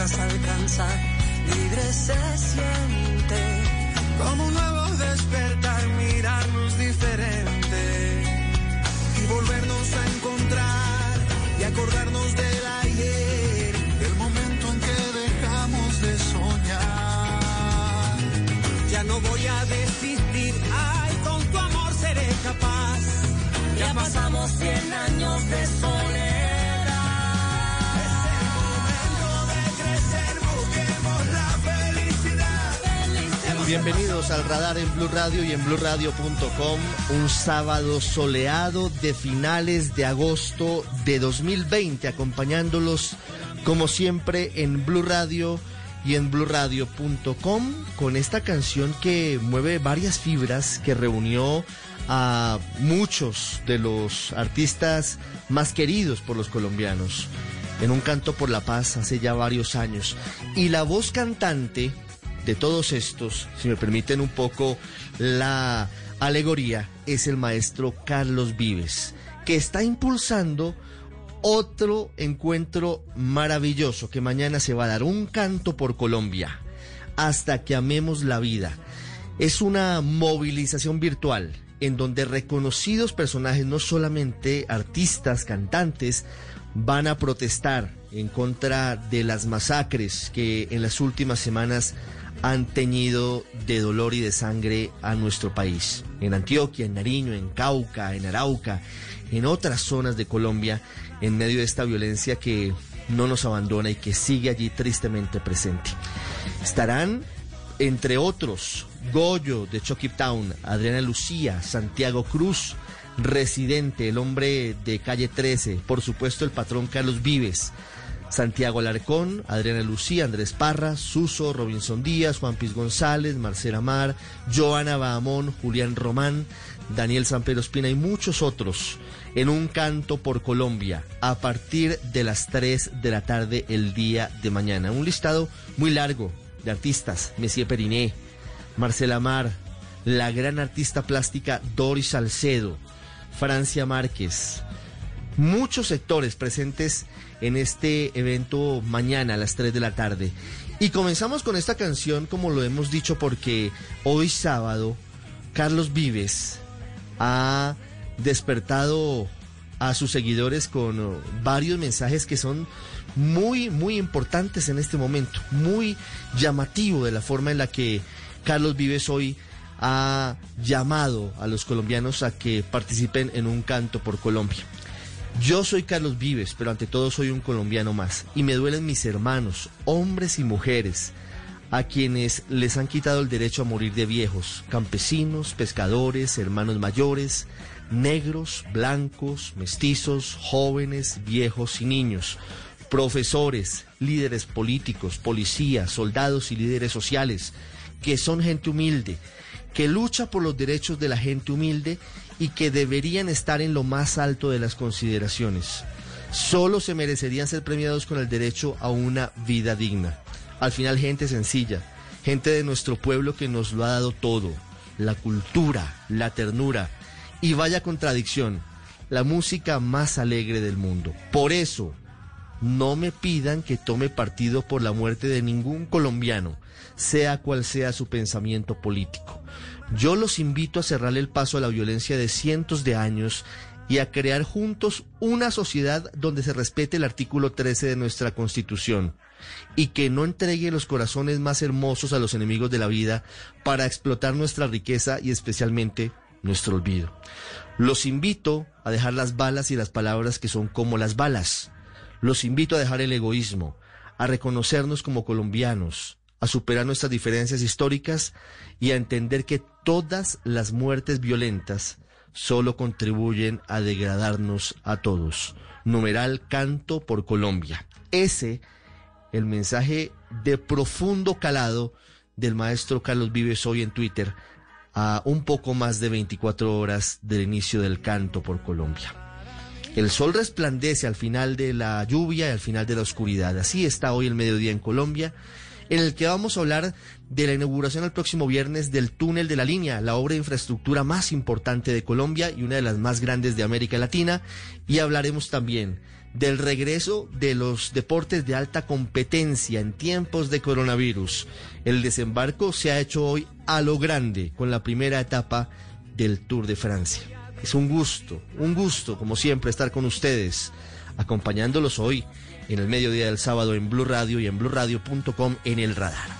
Alcanzar, libre se siente. Como un nuevo despertar, mirarnos diferente y volvernos a encontrar y acordarnos del ayer, el momento en que dejamos de soñar. Ya no voy a desistir, ay, con tu amor seré capaz. Ya pasamos 100 años de soledad. Bienvenidos al radar en Blue Radio y en BlueRadio.com. Un sábado soleado de finales de agosto de 2020, acompañándolos como siempre en Blue Radio y en BlueRadio.com con esta canción que mueve varias fibras que reunió a muchos de los artistas más queridos por los colombianos en un canto por la paz hace ya varios años. Y la voz cantante de todos estos, si me permiten un poco la alegoría, es el maestro Carlos Vives, que está impulsando otro encuentro maravilloso que mañana se va a dar, un canto por Colombia, hasta que amemos la vida. Es una movilización virtual en donde reconocidos personajes, no solamente artistas, cantantes, van a protestar en contra de las masacres que en las últimas semanas han teñido de dolor y de sangre a nuestro país. En Antioquia, en Nariño, en Cauca, en Arauca, en otras zonas de Colombia, en medio de esta violencia que no nos abandona y que sigue allí tristemente presente. Estarán, entre otros, Goyo de Chucky Town, Adriana Lucía, Santiago Cruz, Residente, el hombre de calle 13, por supuesto el patrón Carlos Vives, Santiago Alarcón, Adriana Lucía, Andrés Parra, Suso, Robinson Díaz, Juan Piz González, Marcela Mar, Joana Bahamón, Julián Román, Daniel San Pedro Espina y muchos otros en un canto por Colombia a partir de las 3 de la tarde el día de mañana. Un listado muy largo de artistas, Messier Periné, Marcela Mar, la gran artista plástica Doris Salcedo, Francia Márquez, muchos sectores presentes en este evento mañana a las 3 de la tarde. Y comenzamos con esta canción, como lo hemos dicho, porque hoy sábado Carlos Vives ha despertado a sus seguidores con uh, varios mensajes que son muy, muy importantes en este momento, muy llamativo de la forma en la que Carlos Vives hoy ha llamado a los colombianos a que participen en un canto por Colombia. Yo soy Carlos Vives, pero ante todo soy un colombiano más. Y me duelen mis hermanos, hombres y mujeres, a quienes les han quitado el derecho a morir de viejos, campesinos, pescadores, hermanos mayores, negros, blancos, mestizos, jóvenes, viejos y niños, profesores, líderes políticos, policías, soldados y líderes sociales, que son gente humilde, que lucha por los derechos de la gente humilde y que deberían estar en lo más alto de las consideraciones. Solo se merecerían ser premiados con el derecho a una vida digna. Al final gente sencilla, gente de nuestro pueblo que nos lo ha dado todo, la cultura, la ternura y vaya contradicción, la música más alegre del mundo. Por eso, no me pidan que tome partido por la muerte de ningún colombiano, sea cual sea su pensamiento político. Yo los invito a cerrarle el paso a la violencia de cientos de años y a crear juntos una sociedad donde se respete el artículo 13 de nuestra Constitución. y que no entregue los corazones más hermosos a los enemigos de la vida para explotar nuestra riqueza y especialmente nuestro olvido. Los invito a dejar las balas y las palabras que son como las balas. Los invito a dejar el egoísmo, a reconocernos como colombianos, a superar nuestras diferencias históricas y a entender que todas las muertes violentas solo contribuyen a degradarnos a todos. Numeral Canto por Colombia. Ese, el mensaje de profundo calado del maestro Carlos Vives hoy en Twitter, a un poco más de 24 horas del inicio del Canto por Colombia. El sol resplandece al final de la lluvia y al final de la oscuridad. Así está hoy el mediodía en Colombia en el que vamos a hablar de la inauguración el próximo viernes del túnel de la línea, la obra de infraestructura más importante de Colombia y una de las más grandes de América Latina. Y hablaremos también del regreso de los deportes de alta competencia en tiempos de coronavirus. El desembarco se ha hecho hoy a lo grande con la primera etapa del Tour de Francia. Es un gusto, un gusto, como siempre, estar con ustedes, acompañándolos hoy en el mediodía del sábado en Blue Radio y en bluradio.com en el radar.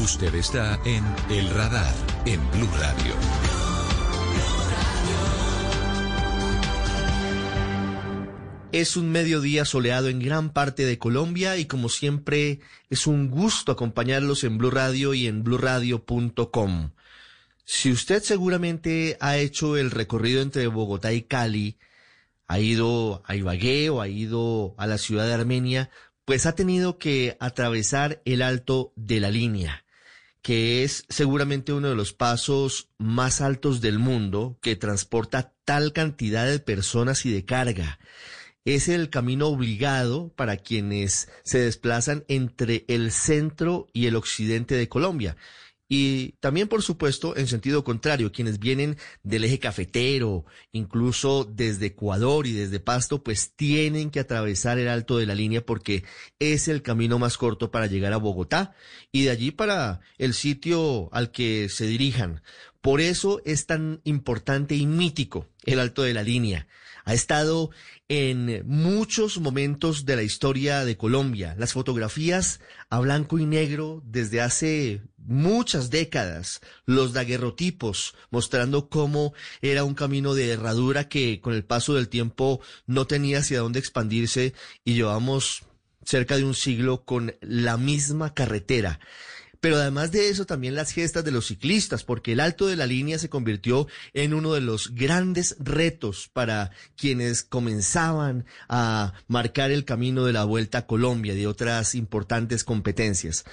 Usted está en El Radar, en Blue Radio. Es un mediodía soleado en gran parte de Colombia y como siempre es un gusto acompañarlos en Blue Radio y en bluradio.com. Si usted seguramente ha hecho el recorrido entre Bogotá y Cali, ha ido a Ibagué o ha ido a la ciudad de Armenia, pues ha tenido que atravesar el alto de la línea, que es seguramente uno de los pasos más altos del mundo que transporta tal cantidad de personas y de carga. Es el camino obligado para quienes se desplazan entre el centro y el occidente de Colombia y también, por supuesto, en sentido contrario, quienes vienen del eje cafetero, incluso desde Ecuador y desde Pasto, pues tienen que atravesar el alto de la línea porque es el camino más corto para llegar a Bogotá y de allí para el sitio al que se dirijan. Por eso es tan importante y mítico el alto de la línea ha estado en muchos momentos de la historia de Colombia. Las fotografías a blanco y negro desde hace muchas décadas, los daguerrotipos mostrando cómo era un camino de herradura que con el paso del tiempo no tenía hacia dónde expandirse y llevamos cerca de un siglo con la misma carretera. Pero además de eso, también las gestas de los ciclistas, porque el alto de la línea se convirtió en uno de los grandes retos para quienes comenzaban a marcar el camino de la Vuelta a Colombia y de otras importantes competencias.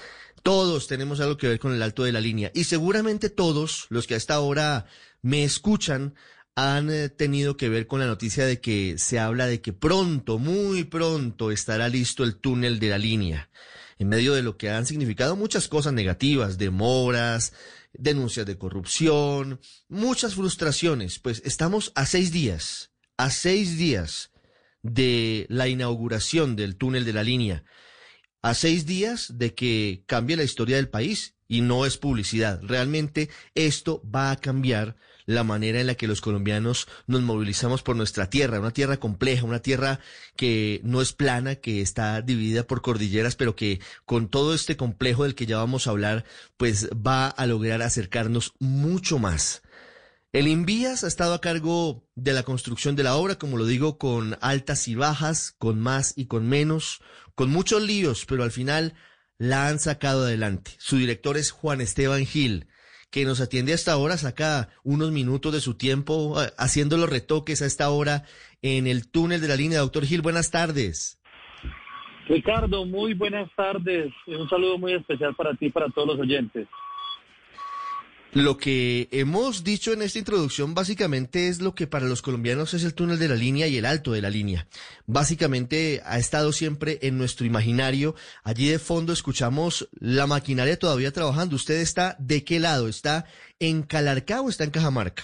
Todos tenemos algo que ver con el alto de la línea y seguramente todos los que hasta ahora me escuchan han eh, tenido que ver con la noticia de que se habla de que pronto, muy pronto estará listo el túnel de la línea en medio de lo que han significado muchas cosas negativas, demoras, denuncias de corrupción, muchas frustraciones, pues estamos a seis días, a seis días de la inauguración del túnel de la línea, a seis días de que cambie la historia del país y no es publicidad. Realmente esto va a cambiar la manera en la que los colombianos nos movilizamos por nuestra tierra, una tierra compleja, una tierra que no es plana, que está dividida por cordilleras, pero que con todo este complejo del que ya vamos a hablar, pues va a lograr acercarnos mucho más. El Invías ha estado a cargo de la construcción de la obra, como lo digo, con altas y bajas, con más y con menos, con muchos líos, pero al final la han sacado adelante. Su director es Juan Esteban Gil, que nos atiende hasta ahora, saca unos minutos de su tiempo eh, haciendo los retoques a esta hora en el túnel de la línea. Doctor Gil, buenas tardes. Ricardo, muy buenas tardes. Un saludo muy especial para ti y para todos los oyentes. Lo que hemos dicho en esta introducción básicamente es lo que para los colombianos es el túnel de la línea y el alto de la línea. Básicamente ha estado siempre en nuestro imaginario. Allí de fondo escuchamos la maquinaria todavía trabajando. ¿Usted está de qué lado? ¿Está en Calarcá o está en Cajamarca?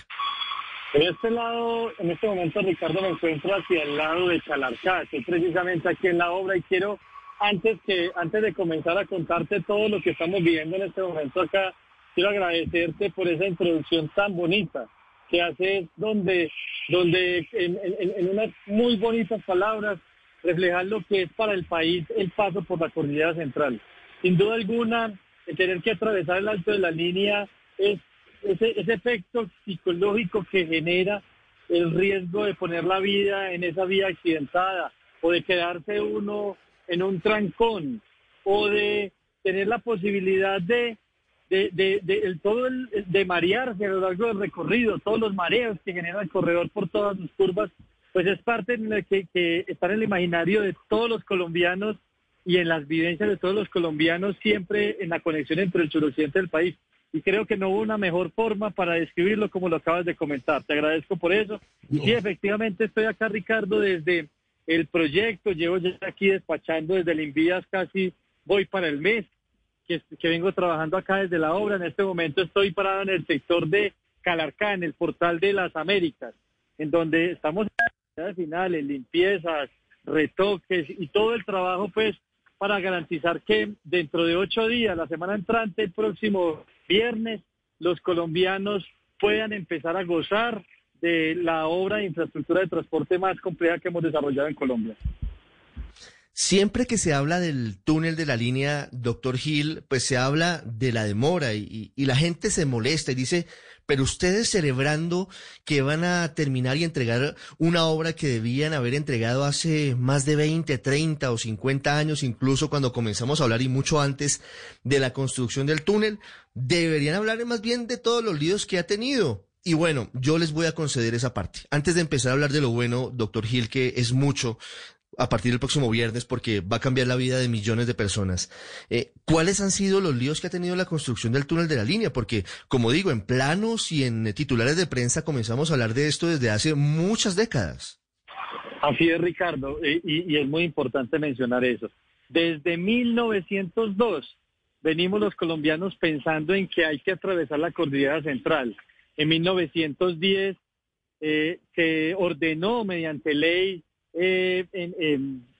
En este lado, en este momento, Ricardo, me encuentro hacia el lado de Calarcá. Estoy precisamente aquí en la obra y quiero, antes, que, antes de comenzar a contarte todo lo que estamos viviendo en este momento acá, quiero agradecerte por esa introducción tan bonita que haces donde, donde en, unas muy bonitas palabras reflejar lo que es para el país el paso por la cordillera central. Sin duda alguna, el tener que atravesar el alto de la línea es ese, ese efecto psicológico que genera el riesgo de poner la vida en esa vía accidentada o de quedarse uno en un trancón o de tener la posibilidad de de, de, el, todo el, de marearse a lo largo del recorrido, todos los mareos que genera el corredor por todas sus curvas, pues es parte en la que, que está en el imaginario de todos los colombianos y en las vivencias de todos los colombianos, siempre en la conexión entre el suroccidente del país. Y creo que no hubo una mejor forma para describirlo como lo acabas de comentar. Te agradezco por eso. Y sí, efectivamente estoy acá, Ricardo, desde el proyecto. Llevo ya aquí despachando desde el Invías casi, voy para el mes que, vengo trabajando acá desde la obra. En este momento estoy parado en el sector de Calarcá, en el portal de las Américas, en donde estamos en finales, limpiezas, retoques y todo el trabajo pues para garantizar que dentro de ocho días, la semana entrante, el próximo viernes, los colombianos puedan empezar a gozar de la obra de infraestructura de transporte más compleja que hemos desarrollado en Colombia. Siempre que se habla del túnel de la línea, doctor Gil, pues se habla de la demora y, la gente se molesta y dice, pero ustedes celebrando que van a terminar y entregar una obra que debían haber entregado hace más de 20, 30 o 50 años, incluso cuando comenzamos a hablar y mucho antes de la construcción del túnel, deberían hablar más bien de todos los líos que ha tenido. Y bueno, yo les voy a conceder esa parte. Antes de empezar a hablar de lo bueno, doctor Gil, que es mucho a partir del próximo viernes porque va a cambiar la vida de millones de personas. Eh, ¿Cuáles han sido los líos que ha tenido la construcción del túnel de la línea? Porque, como digo, en planos y en titulares de prensa comenzamos a hablar de esto desde hace muchas décadas. Así es, Ricardo, y, y es muy importante mencionar eso. Desde 1902 venimos los colombianos pensando en que hay que atravesar la cordillera central. En 1910 eh, se ordenó mediante ley eh,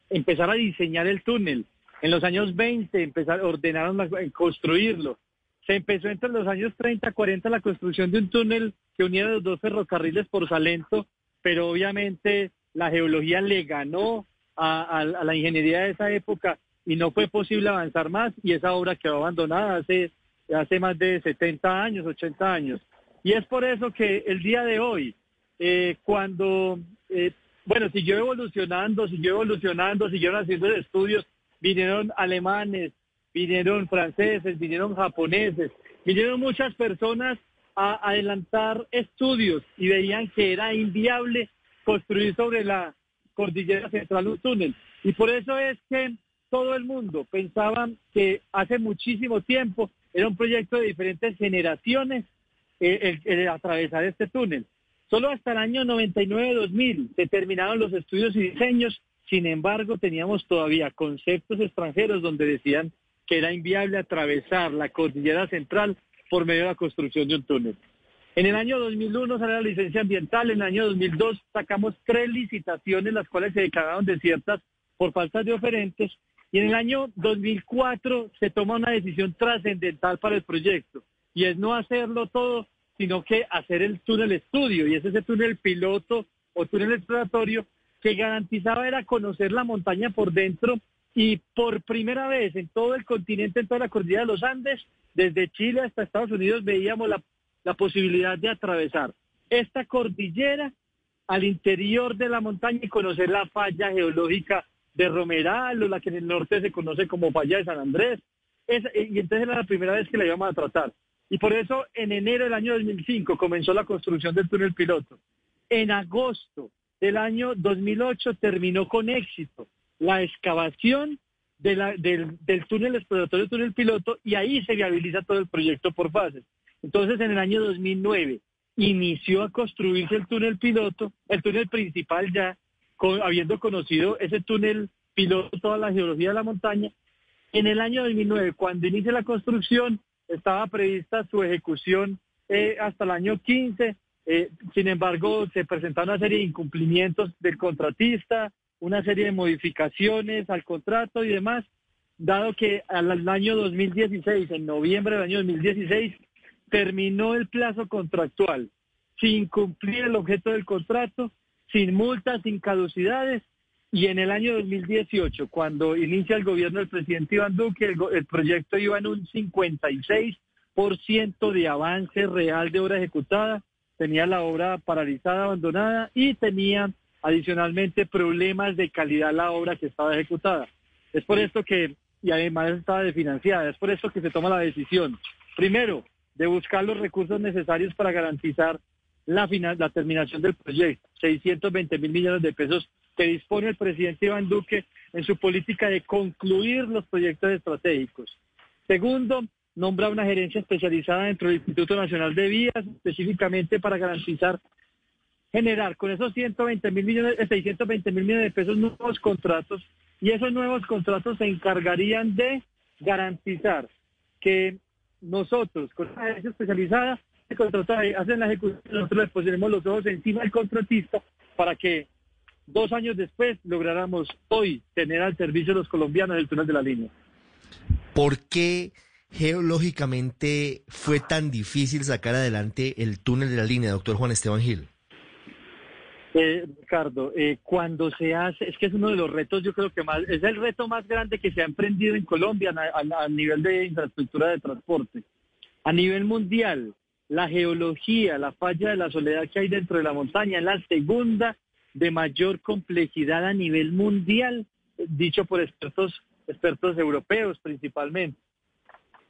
empezar a diseñar el túnel. En los años 20 empezar, ordenaron a, construirlo. Se empezó entre los años 30 y 40 la construcción de un túnel que uniera los dos ferrocarriles por Salento, pero obviamente la geología le ganó a, la ingeniería de esa época y no fue posible avanzar más y esa obra quedó abandonada hace, hace más de 70 años, 80 años. Y es por eso que el día de hoy, eh, cuando eh, bueno, siguió evolucionando, siguió evolucionando, siguieron haciendo estudios, vinieron alemanes, vinieron franceses, vinieron japoneses, vinieron muchas personas a adelantar estudios y veían que era inviable construir sobre la cordillera central un túnel. Y por eso es que todo el mundo pensaba que hace muchísimo tiempo era un proyecto de diferentes generaciones eh, el atravesar este túnel. Solo hasta el año 99-2000 se terminaron los estudios y diseños, sin embargo teníamos todavía conceptos extranjeros donde decían que era inviable atravesar la cordillera central por medio de la construcción de un túnel. En el año 2001 sale la licencia ambiental, en el año 2002 sacamos tres licitaciones, las cuales se declararon desiertas por falta de oferentes, y en el año 2004 se toma una decisión trascendental para el proyecto, y es no hacerlo todo, sino que hacer el túnel estudio, y es ese túnel piloto o túnel exploratorio que garantizaba era conocer la montaña por dentro y por primera vez en todo el continente, en toda la cordillera de los Andes, desde Chile hasta Estados Unidos, veíamos la, la posibilidad de atravesar esta cordillera al interior de la montaña y conocer la falla geológica de Romeral o la que en el norte se conoce como falla de San Andrés. y entonces era la primera vez que la íbamos a tratar. Y por eso en enero del año 2005 comenzó la construcción del túnel piloto. En agosto del año 2008 terminó con éxito la excavación del, del, túnel exploratorio, túnel piloto, y ahí se viabiliza todo el proyecto por fases. Entonces, en el año 2009 inició a construirse el túnel piloto, el túnel principal ya, habiendo conocido ese túnel piloto, toda la geología de la montaña. En el año 2009, cuando inicia la construcción, estaba prevista su ejecución eh, hasta el año 15, eh, sin embargo, se presentaron una serie de incumplimientos del contratista, una serie de modificaciones al contrato y demás, dado que al año 2016, en noviembre del año 2016, terminó el plazo contractual sin cumplir el objeto del contrato, sin multas, sin caducidades, y en el año 2018, cuando inicia el gobierno del presidente Iván Duque, el, el proyecto iba en un 56% de avance real de obra ejecutada, tenía la obra paralizada, abandonada y tenía adicionalmente problemas de calidad la obra que estaba ejecutada. Es por esto que, y además estaba desfinanciada, es por esto que se toma la decisión, primero, de buscar los recursos necesarios para garantizar la, final, la terminación del proyecto, 620 mil millones de pesos que dispone el presidente Iván Duque en su política de concluir los proyectos estratégicos. Segundo, nombra una gerencia especializada dentro del Instituto Nacional de Vías, específicamente para garantizar, generar con esos 120 mil millones, 620 eh, mil millones de pesos nuevos contratos, y esos nuevos contratos se encargarían de garantizar que nosotros, con una gerencia especializada, se contrata, hacen la ejecución, nosotros les ponemos los ojos encima del contratista para que dos años después lográramos hoy tener al servicio de los colombianos el túnel de la línea. ¿Por qué geológicamente fue tan difícil sacar adelante el túnel de la línea, doctor Juan Esteban Gil? Eh, Ricardo, eh, cuando se hace, es que es uno de los retos, yo creo que más, es el reto más grande que se ha emprendido en Colombia a, nivel de infraestructura de transporte. A nivel mundial, la geología, la falla de la soledad que hay dentro de la montaña es la segunda de mayor complejidad a nivel mundial, dicho por expertos, expertos europeos principalmente.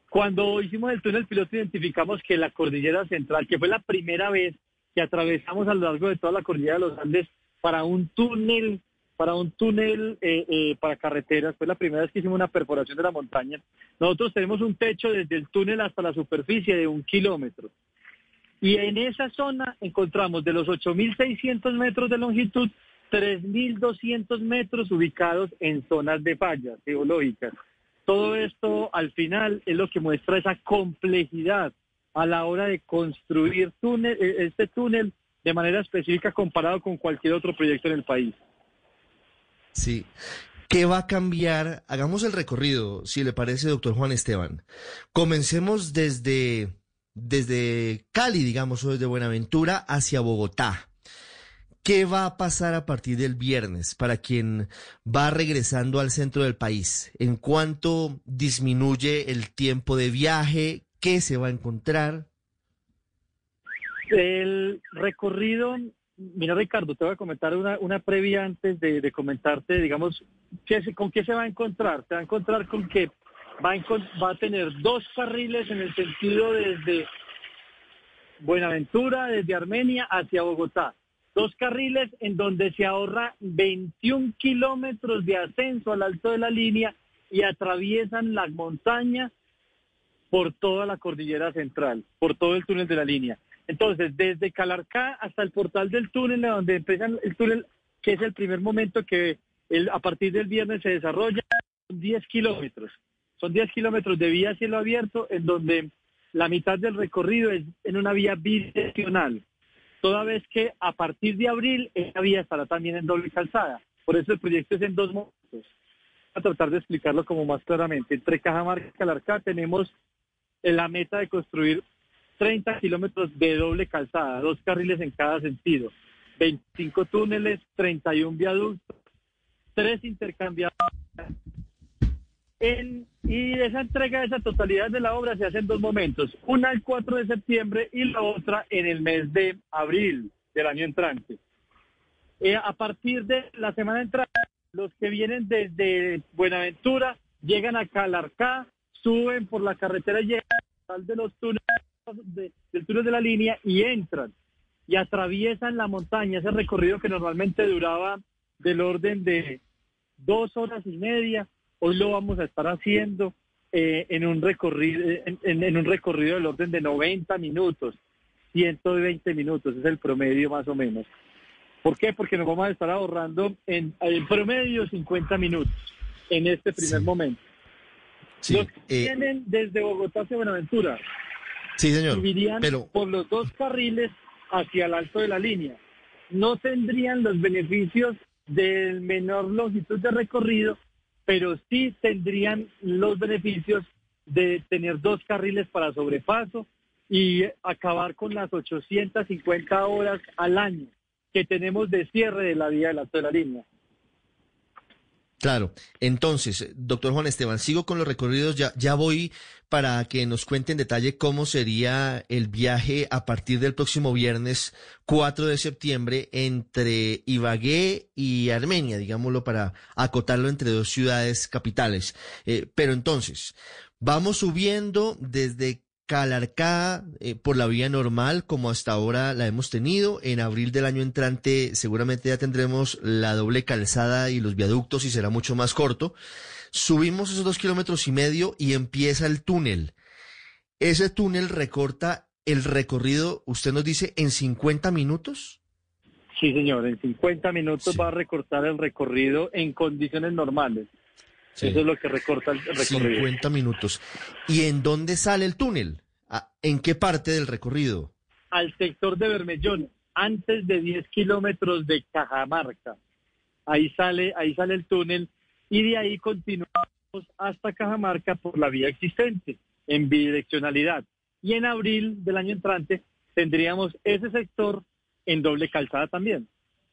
Cuando hicimos el túnel piloto identificamos que la cordillera central, que fue la primera vez que atravesamos a lo largo de toda la cordillera de los Andes para un túnel, para un túnel eh, eh, para carreteras, fue la primera vez que hicimos una perforación de la montaña. Nosotros tenemos un techo desde el túnel hasta la superficie de un kilómetro. Y en esa zona encontramos de los 8.600 metros de longitud, 3.200 metros ubicados en zonas de fallas geológicas. Todo esto al final es lo que muestra esa complejidad a la hora de construir túnel, eh, este túnel de manera específica comparado con cualquier otro proyecto en el país. Sí. ¿Qué va a cambiar? Hagamos el recorrido, si le parece, doctor Juan Esteban. Comencemos desde, desde Cali, digamos, o desde Buenaventura hacia Bogotá. ¿Qué va a pasar a partir del viernes para quien va regresando al centro del país? ¿En cuánto disminuye el tiempo de viaje? ¿Qué se va a encontrar? El recorrido, mira Ricardo, te voy a comentar una, una previa antes de, comentarte, digamos, con qué se va a encontrar. Te va a encontrar con que va a, tener dos carriles en el sentido desde Buenaventura, desde Armenia hacia Bogotá Dos carriles en donde se ahorra 21 kilómetros de ascenso al alto de la línea y atraviesan la montaña por toda la cordillera central, por todo el túnel de la línea. Entonces, desde Calarcá hasta el portal del túnel, donde empieza el túnel, que es el primer momento que a partir del viernes se desarrolla, son 10 kilómetros. Son 10 kilómetros de vía a cielo abierto en donde la mitad del recorrido es en una vía bidireccional, toda vez que a partir de abril esa vía estará también en doble calzada. Por eso el proyecto es en dos momentos. A tratar de explicarlo como más claramente. Entre Cajamarca y Calarcá tenemos la meta de construir 30 kilómetros de doble calzada, dos carriles en cada sentido, 25 túneles, 31 viaductos, tres intercambiadores. En, y esa entrega de esa totalidad de la obra se hace en dos momentos, una el 4 de septiembre y la otra en el mes de abril del año entrante. Eh, a partir de la semana entrante, los que vienen desde Buenaventura llegan a Calarcá, suben por la carretera y de los túneles del túnel de la línea y entran y atraviesan la montaña, ese recorrido que normalmente duraba del orden de dos horas y media, hoy lo vamos a estar haciendo eh, en un recorrido en, un recorrido del orden de 90 minutos, 120 minutos, es el promedio más o menos. ¿Por qué? Porque nos vamos a estar ahorrando en, promedio 50 minutos en este primer momento. Los que eh, vienen desde Bogotá hacia Buenaventura sí, señor, subirían por los dos carriles hacia el alto de la línea. No tendrían los beneficios del menor longitud de recorrido, pero sí tendrían los beneficios de tener dos carriles para sobrepaso y acabar con las 850 horas al año que tenemos de cierre de la vía del alto de la línea. Claro. Entonces, doctor Juan Esteban, sigo con los recorridos. Ya, ya voy para que nos cuente en detalle cómo sería el viaje a partir del próximo viernes 4 de septiembre entre Ibagué y Armenia, digámoslo para acotarlo entre dos ciudades capitales. Eh, pero entonces, vamos subiendo desde Calarcá eh, por la vía normal como hasta ahora la hemos tenido. En abril del año entrante seguramente ya tendremos la doble calzada y los viaductos y será mucho más corto. Subimos esos dos kilómetros y medio y empieza el túnel. Ese túnel recorta el recorrido, usted nos dice, en 50 minutos. Sí, señor, en 50 minutos va a recortar el recorrido en condiciones normales. Eso es lo que recorta el recorrido. 50 minutos. ¿Y en dónde sale el túnel? Ah, ¿En qué parte del recorrido? Al sector de Bermellón, antes de 10 kilómetros de Cajamarca. Ahí sale, ahí sale el túnel y de ahí continuamos hasta Cajamarca por la vía existente, en bidireccionalidad. Y en abril del año entrante tendríamos ese sector en doble calzada también.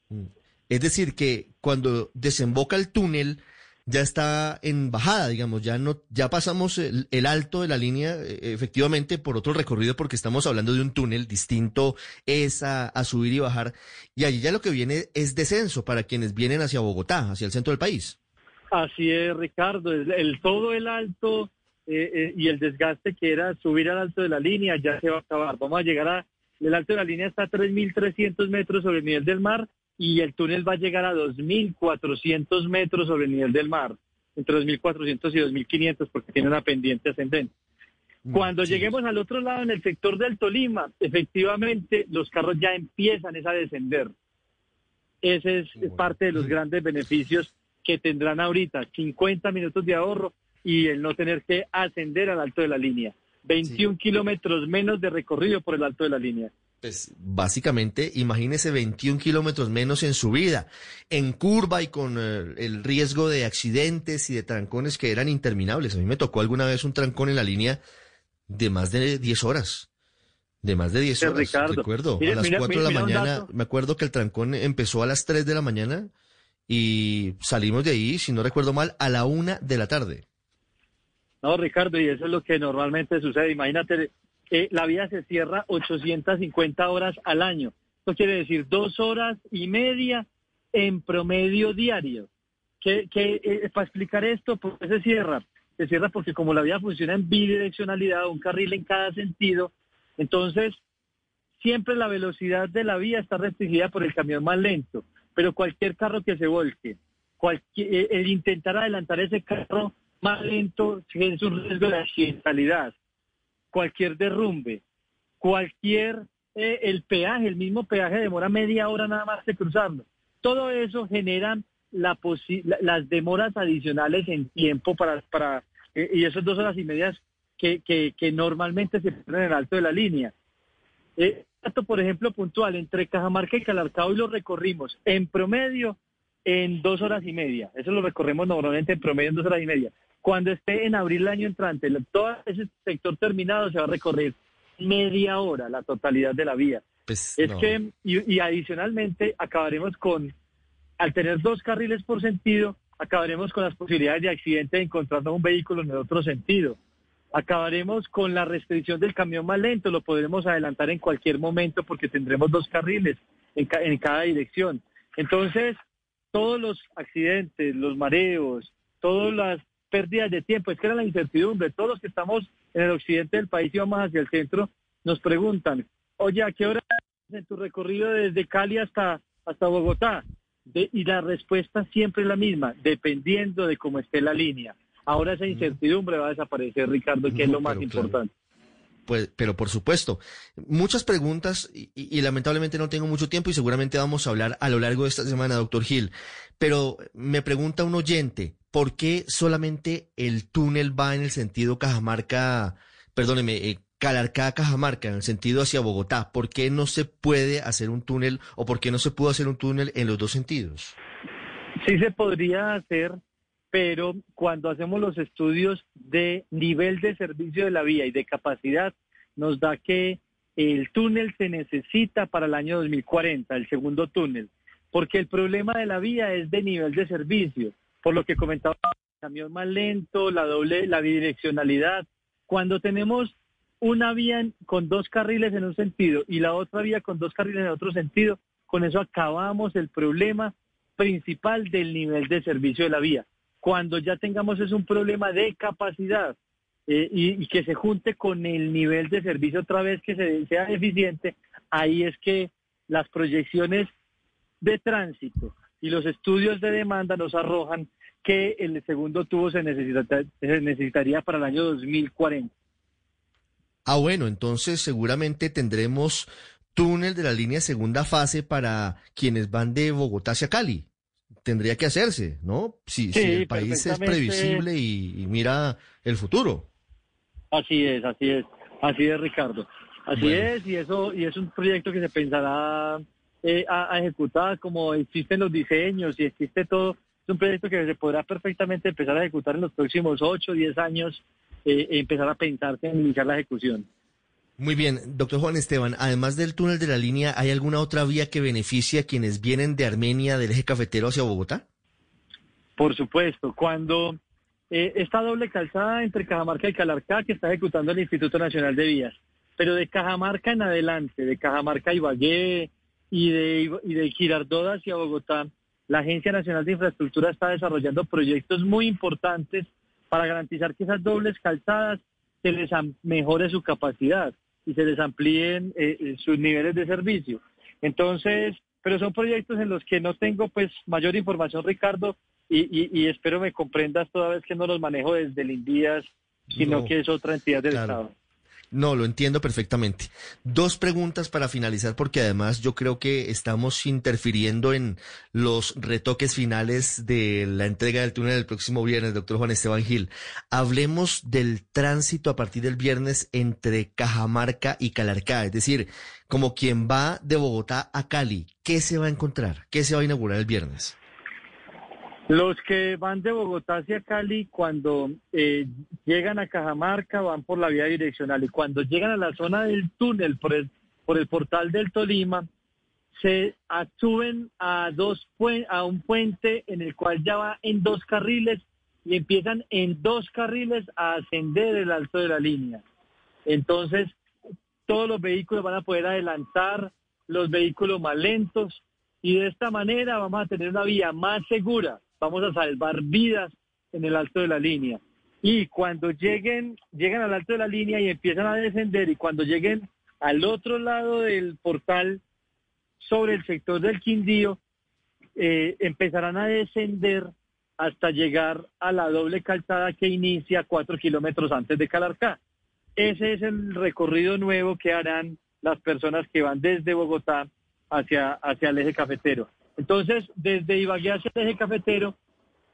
Mm. Es decir, que cuando desemboca el túnel, ya está en bajada, digamos, ya no, ya pasamos el, alto de la línea eh, efectivamente por otro recorrido porque estamos hablando de un túnel distinto es a, subir y bajar y allí ya lo que viene es descenso para quienes vienen hacia Bogotá, hacia el centro del país. Así es, Ricardo, el, todo el alto eh, eh, y el desgaste que era subir al alto de la línea ya se va a acabar. Vamos a llegar a, el alto de la línea está a 3.300 metros sobre el nivel del mar y el túnel va a llegar a 2.400 metros sobre el nivel del mar, entre 2.400 y 2.500 porque tiene una pendiente ascendente. Mm, Cuando lleguemos al otro lado, en el sector del Tolima, efectivamente los carros ya empiezan a descender. Ese es parte de los grandes beneficios que tendrán ahorita, 50 minutos de ahorro y el no tener que ascender al alto de la línea. 21 kilómetros menos de recorrido por el alto de la línea. Pues básicamente, imagínese 21 kilómetros menos en subida, en curva y con eh, el riesgo de accidentes y de trancones que eran interminables. A mí me tocó alguna vez un trancón en la línea de más de 10 horas. De más de 10 horas. Recuerdo, a las 4 de la mañana, me acuerdo que el trancón empezó a las 3 de la mañana y salimos de ahí, si no recuerdo mal, a la 1 de la tarde. No, Ricardo, y eso es lo que normalmente sucede. Imagínate eh, la vía se cierra 850 horas al año. Esto quiere decir dos horas y media en promedio diario. ¿Qué, eh, para explicar esto, ¿por qué se cierra? Se cierra porque como la vía funciona en bidireccionalidad, un carril en cada sentido, entonces siempre la velocidad de la vía está restringida por el camión más lento, pero cualquier carro que se volque, cualquier, eh, el intentar adelantar ese carro más lento es un riesgo de accidentalidad cualquier derrumbe, cualquier, eh, el peaje, el mismo peaje demora media hora nada más de cruzarlo. Todo eso genera la las demoras adicionales en tiempo para, para eh, y esas dos horas y medias que, que, normalmente se pierden en el alto de la línea. Eh, por ejemplo, puntual, entre Cajamarca y Calarcá hoy lo recorrimos en promedio en dos horas y media. Eso lo recorremos normalmente en promedio en dos horas y media. Cuando esté en abril el año entrante, todo ese sector terminado se va a recorrer media hora la totalidad de la vía. Pues, es no. que, y, y adicionalmente, acabaremos con, al tener dos carriles por sentido, acabaremos con las posibilidades de accidente de encontrarnos un vehículo en el otro sentido. Acabaremos con la restricción del camión más lento, lo podremos adelantar en cualquier momento porque tendremos dos carriles en, ca- en cada dirección. Entonces, todos los accidentes, los mareos, todas las pérdidas de tiempo, es que era la incertidumbre. Todos los que estamos en el occidente del país y vamos hacia el centro, nos preguntan, oye, ¿a qué hora en tu recorrido desde Cali hasta, hasta Bogotá? De- y la respuesta siempre es la misma, dependiendo de cómo esté la línea. Ahora esa incertidumbre va a desaparecer, Ricardo, que es lo más claro. importante. Pues, pero por supuesto, muchas preguntas y, lamentablemente no tengo mucho tiempo y seguramente vamos a hablar a lo largo de esta semana, doctor Gil. Pero me pregunta un oyente, ¿por qué solamente el túnel va en el sentido Cajamarca, perdóneme, eh, Calarcá, Cajamarca, en el sentido hacia Bogotá? ¿Por qué no se puede hacer un túnel o por qué no se pudo hacer un túnel en los dos sentidos? Sí se podría hacer, pero cuando hacemos los estudios de nivel de servicio de la vía y de capacidad, nos da que el túnel se necesita para el año 2040, el segundo túnel, porque el problema de la vía es de nivel de servicio, por lo que comentaba, el camión más lento, la doble, la bidireccionalidad. Cuando tenemos una vía con dos carriles en un sentido y la otra vía con dos carriles en otro sentido, con eso acabamos el problema principal del nivel de servicio de la vía. Cuando ya tengamos es un problema de capacidad eh, y, que se junte con el nivel de servicio otra vez que se, sea eficiente, ahí es que las proyecciones de tránsito y los estudios de demanda nos arrojan que el segundo tubo se, necesita- se necesitaría para el año 2040. Ah, bueno, entonces seguramente tendremos túnel de la línea segunda fase para quienes van de Bogotá hacia Cali. Tendría que hacerse, ¿no? Si, si Sí, el país es previsible y, y mira el futuro. Así es, así es, así es, Ricardo. Así Bueno. es, y eso y es un proyecto que se pensará eh, a, a ejecutar como existen los diseños y existe todo. Es un proyecto que se podrá perfectamente empezar a ejecutar en los próximos 8 o 10 años, eh, empezar a pensarse en iniciar la ejecución. Muy bien, doctor Juan Esteban, además del túnel de la línea, ¿hay alguna otra vía que beneficie a quienes vienen de Armenia del eje cafetero hacia Bogotá? Por supuesto, cuando eh, esta doble calzada entre Cajamarca y Calarcá que está ejecutando el Instituto Nacional de Vías, pero de Cajamarca en adelante, de Cajamarca a Ibagué y de, y de Girardot hacia Bogotá, la Agencia Nacional de Infraestructura está desarrollando proyectos muy importantes para garantizar que esas dobles calzadas se les mejore su capacidad y se les amplíen eh, eh, sus niveles de servicio. Entonces, pero son proyectos en los que no tengo pues mayor información, Ricardo, y, y- y espero me comprendas toda vez que no los manejo desde el INVIAS, sino No, que es otra entidad del claro. Estado. No, lo entiendo perfectamente. Dos preguntas para finalizar, porque además yo creo que estamos interfiriendo en los retoques finales de la entrega del túnel el próximo viernes, doctor Juan Esteban Gil. Hablemos del tránsito a partir del viernes entre Cajamarca y Calarcá, es decir, como quien va de Bogotá a Cali, ¿qué se va a encontrar? ¿Qué se va a inaugurar el viernes? Los que van de Bogotá hacia Cali, cuando eh, llegan a Cajamarca, van por la vía direccional y cuando llegan a la zona del túnel por el, por el portal del Tolima, se suben a, dos a un puente en el cual ya va en dos carriles y empiezan en dos carriles a ascender el alto de la línea. Entonces, todos los vehículos van a poder adelantar, los vehículos más lentos, y de esta manera vamos a tener una vía más segura, vamos a salvar vidas en el alto de la línea. Y cuando lleguen, llegan al alto de la línea y empiezan a descender, y cuando lleguen al otro lado del portal, sobre el sector del Quindío, eh, empezarán a descender hasta llegar a la doble calzada que inicia cuatro kilómetros antes de Calarcá. Ese es el recorrido nuevo que harán las personas que van desde Bogotá hacia, hacia el eje cafetero. Entonces, desde Ibagué hacia el eje cafetero,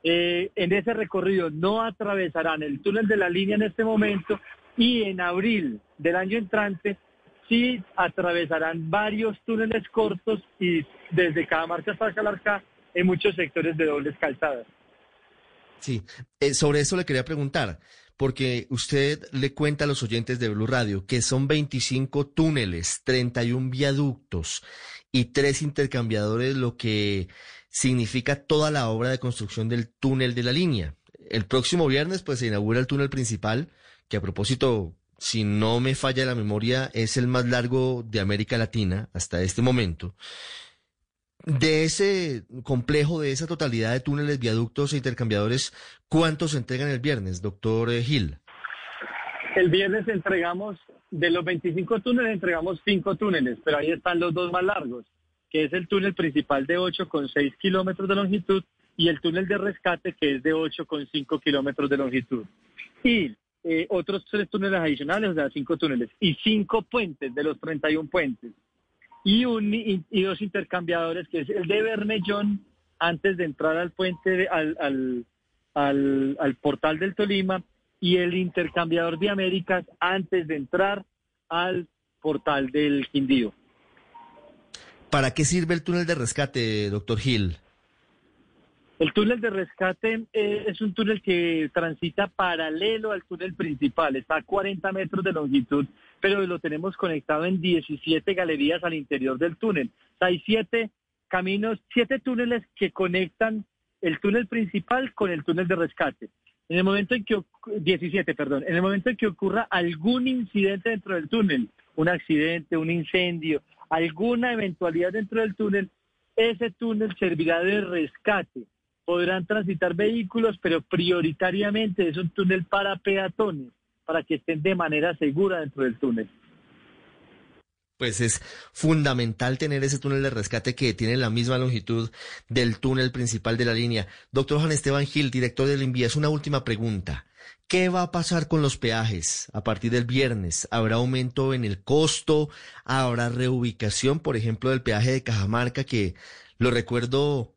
eh, en ese recorrido no atravesarán el túnel de la línea en este momento, Y en abril del año entrante sí atravesarán varios túneles cortos y desde Cajamarca hasta Calarcá en muchos sectores de dobles calzadas. Sí, eh, sobre eso le quería preguntar, porque usted le cuenta a los oyentes de Blue Radio que son 25 túneles, 31 viaductos y tres intercambiadores, lo que significa toda la obra de construcción del túnel de la línea. El próximo viernes, pues, se inaugura el túnel principal, que a propósito, si no me falla la memoria, es el más largo de América Latina hasta este momento. De ese complejo, de esa totalidad de túneles, viaductos e intercambiadores, ¿cuántos se entregan el viernes, doctor eh, Gil? El viernes entregamos, de los 25 túneles, entregamos 5 túneles, pero ahí están los dos más largos, que es el túnel principal de 8,6 kilómetros de longitud y el túnel de rescate, que es de 8,5 kilómetros de longitud. Y eh, otros tres túneles adicionales, o sea, cinco túneles, y cinco puentes de los 31 puentes. Y, un, y, dos intercambiadores, que es el de Bermellón, antes de entrar al puente, al, al, al, al portal del Tolima, y el intercambiador de Américas antes de entrar al portal del Quindío. ¿Para qué sirve el túnel de rescate, doctor Gil? El túnel de rescate eh, es un túnel que transita paralelo al túnel principal, está a 40 metros de longitud, pero lo tenemos conectado en 17 galerías al interior del túnel. hay siete caminos, siete túneles que conectan el túnel principal con el túnel de rescate. En el momento en que 17, perdón, en el momento en que ocurra algún incidente dentro del túnel, un accidente, un incendio, alguna eventualidad dentro del túnel, ese túnel servirá de rescate podrán transitar vehículos, pero prioritariamente es un túnel para peatones, para que estén de manera segura dentro del túnel. Pues es fundamental tener ese túnel de rescate que tiene la misma longitud del túnel principal de la línea. Doctor Juan Esteban Gil, director del INVIA, es una última pregunta. ¿Qué va a pasar con los peajes a partir del viernes? ¿Habrá aumento en el costo? ¿Habrá reubicación, por ejemplo, del peaje de Cajamarca, que lo recuerdo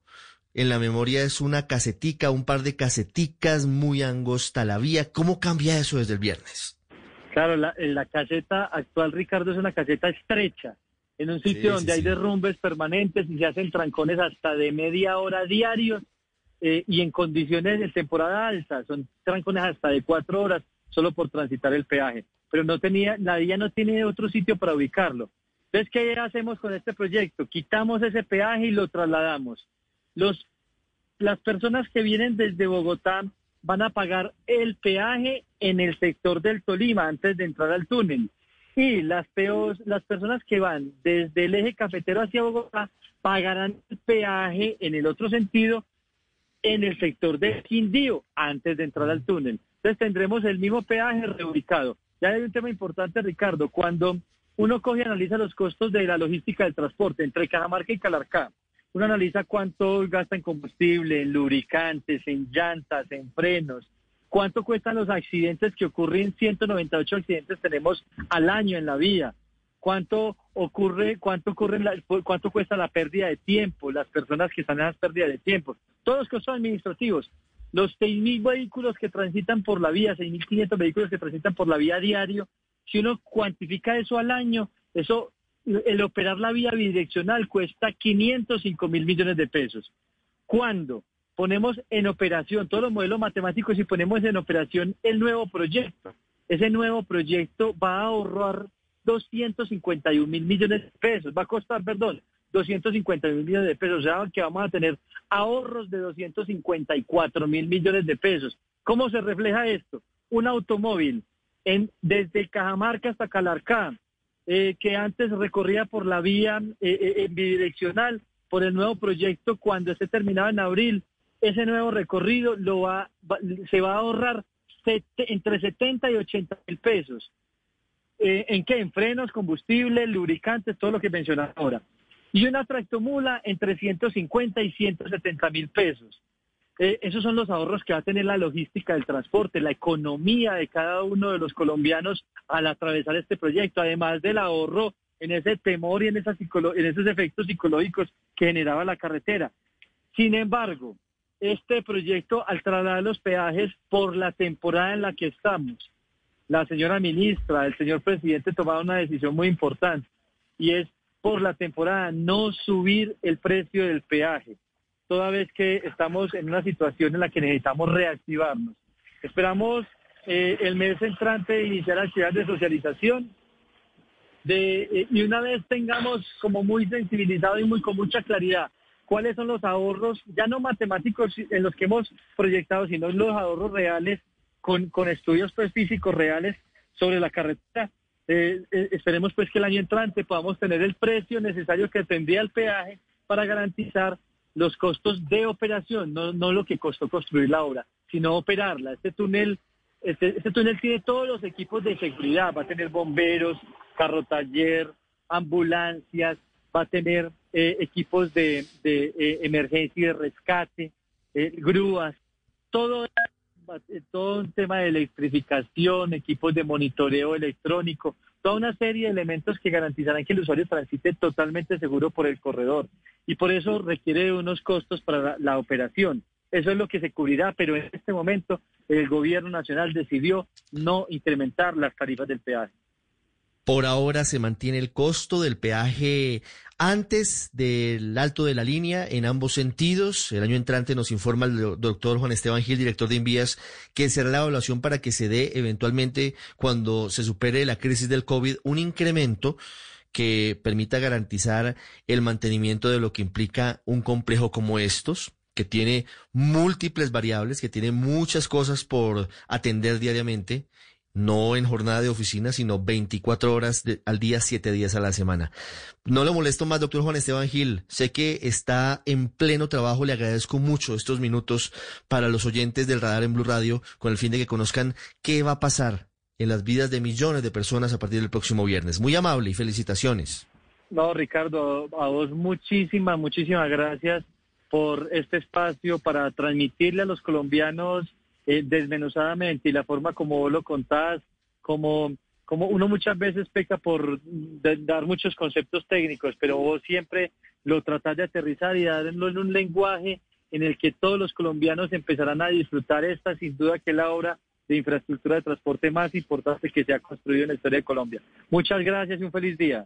en la memoria es una casetica, un par de caseticas muy angosta la vía. ¿Cómo cambia eso desde el viernes? Claro, la, la caseta actual, Ricardo, es una caseta estrecha, en un sitio donde hay derrumbes permanentes y se hacen trancones hasta de media hora diarios eh, y en condiciones de temporada alta, son trancones hasta de cuatro horas solo por transitar el peaje. Pero no tenía, la vía no tiene otro sitio para ubicarlo. Entonces, ¿qué hacemos con este proyecto? Quitamos ese peaje y lo trasladamos los, las personas que vienen desde Bogotá van a pagar el peaje en el sector del Tolima antes de entrar al túnel. Y las, peos, las personas que van desde el eje cafetero hacia Bogotá pagarán el peaje en el otro sentido en el sector del Quindío antes de entrar al túnel. Entonces tendremos el mismo peaje reubicado. Ya hay un tema importante, Ricardo. Cuando uno coge y analiza los costos de la logística del transporte entre Cajamarca y Calarcá, uno analiza cuánto gasta en combustible, en lubricantes, en llantas, en frenos, cuánto cuestan los accidentes que ocurren, 198 accidentes tenemos al año en la vía, cuánto ocurre, cuánto ocurre, cuánto cuesta la pérdida de tiempo, las personas que están en las pérdidas de tiempo, todos los costos administrativos, los 6.000 vehículos que transitan por la vía, 6.500 vehículos que transitan por la vía diario, si uno cuantifica eso al año, eso el operar la vía bidireccional cuesta 505 mil millones de pesos. Cuando ponemos en operación todos los modelos matemáticos y ponemos en operación el nuevo proyecto, ese nuevo proyecto va a ahorrar 251 mil millones de pesos, va a costar, perdón, 251 mil millones de pesos, o sea que vamos a tener ahorros de 254 mil millones de pesos. ¿Cómo se refleja esto? Un automóvil en, desde Cajamarca hasta Calarcá, eh, que antes recorría por la vía eh, eh, bidireccional, por el nuevo proyecto, cuando esté terminado en abril, ese nuevo recorrido lo va, se va a ahorrar entre 70 y 80 mil pesos. ¿En qué? En frenos, combustible, lubricantes, todo lo que mencioné ahora. Y una tractomula entre 150 y 170 mil pesos. Eh, esos son los ahorros que va a tener la logística del transporte, la economía de cada uno de los colombianos al atravesar este proyecto, además del ahorro en ese temor y en, esos efectos psicológicos que generaba la carretera. Sin embargo, este proyecto, al trasladar los peajes por la temporada en la que estamos, la señora ministra, el señor presidente tomaron una decisión muy importante y es por la temporada no subir el precio del peaje, toda vez que estamos en una situación en la que necesitamos reactivarnos. Esperamos eh, el mes entrante iniciar actividades de socialización de, eh, y una vez tengamos como muy sensibilizado y muy con mucha claridad cuáles son los ahorros, ya no matemáticos en los que hemos proyectado, sino los ahorros reales con, estudios pues, físicos reales sobre la carretera. Eh, esperemos pues que el año entrante podamos tener el precio necesario que tendría el peaje para garantizar los costos de operación, no, no lo que costó construir la obra, sino operarla. Este túnel, este, este túnel tiene todos los equipos de seguridad, va a tener bomberos, carro taller, ambulancias, va a tener eh, equipos de, de emergencia y de rescate, grúas, todo eh, todo un tema de electrificación, equipos de monitoreo electrónico, toda una serie de elementos que garantizarán que el usuario transite totalmente seguro por el corredor. Y por eso requiere unos costos para la, operación. Eso es lo que se cubrirá, pero en este momento el gobierno nacional decidió no incrementar las tarifas del peaje. Por ahora se mantiene el costo del peaje antes del alto de la línea en ambos sentidos. El año entrante nos informa el doctor Juan Esteban Gil, director de Envías, que será la evaluación para que se dé eventualmente cuando se supere la crisis del COVID un incremento que permita garantizar el mantenimiento de lo que implica un complejo como estos que tiene múltiples variables, que tiene muchas cosas por atender diariamente no en jornada de oficina, sino 24 horas al día, 7 días a la semana. No le molesto más, doctor Juan Esteban Gil. Sé que está en pleno trabajo. Le agradezco mucho estos minutos para los oyentes del radar en Blue Radio con el fin de que conozcan qué va a pasar en las vidas de millones de personas a partir del próximo viernes. Muy amable y felicitaciones. No, Ricardo, a vos muchísimas, muchísimas gracias por este espacio para transmitirle a los colombianos eh, desmenuzadamente y la forma como vos lo contás, como, como uno muchas veces peca por dar muchos conceptos técnicos, pero vos siempre lo tratás de aterrizar y darlo en un lenguaje en el que todos los colombianos empezarán a disfrutar esta, sin duda que es la obra de infraestructura de transporte más importante que se ha construido en la historia de Colombia. Muchas gracias y un feliz día.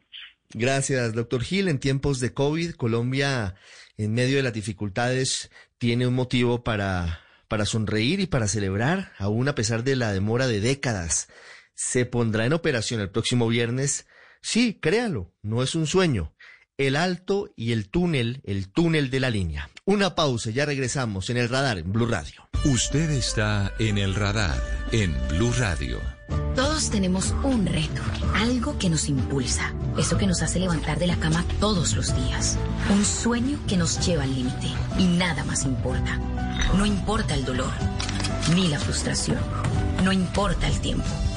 Gracias, doctor Gil. En tiempos de COVID, Colombia, en medio de las dificultades, tiene un motivo para para sonreír y para celebrar, aún a pesar de la demora de décadas. Se pondrá en operación el próximo viernes. Sí, créalo, no es un sueño. El alto y el túnel, el túnel de la línea. Una pausa, ya regresamos en el radar en Blue Radio. Usted está en el radar en Blue Radio. Todos tenemos un reto, algo que nos impulsa, eso que nos hace levantar de la cama todos los días, un sueño que nos lleva al límite y nada más importa. No importa el dolor, ni la frustración. No importa el tiempo.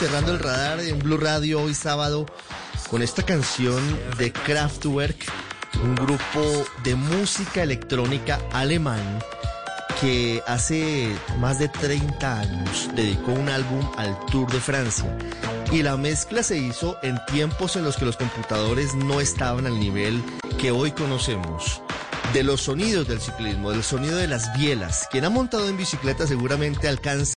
Cerrando el radar en Blue Radio hoy sábado con esta canción de Kraftwerk, un grupo de música electrónica alemán que hace más de 30 años dedicó un álbum al Tour de Francia. Y la mezcla se hizo en tiempos en los que los computadores no estaban al nivel que hoy conocemos. De los sonidos del ciclismo, del sonido de las bielas. Quien ha montado en bicicleta seguramente alcanza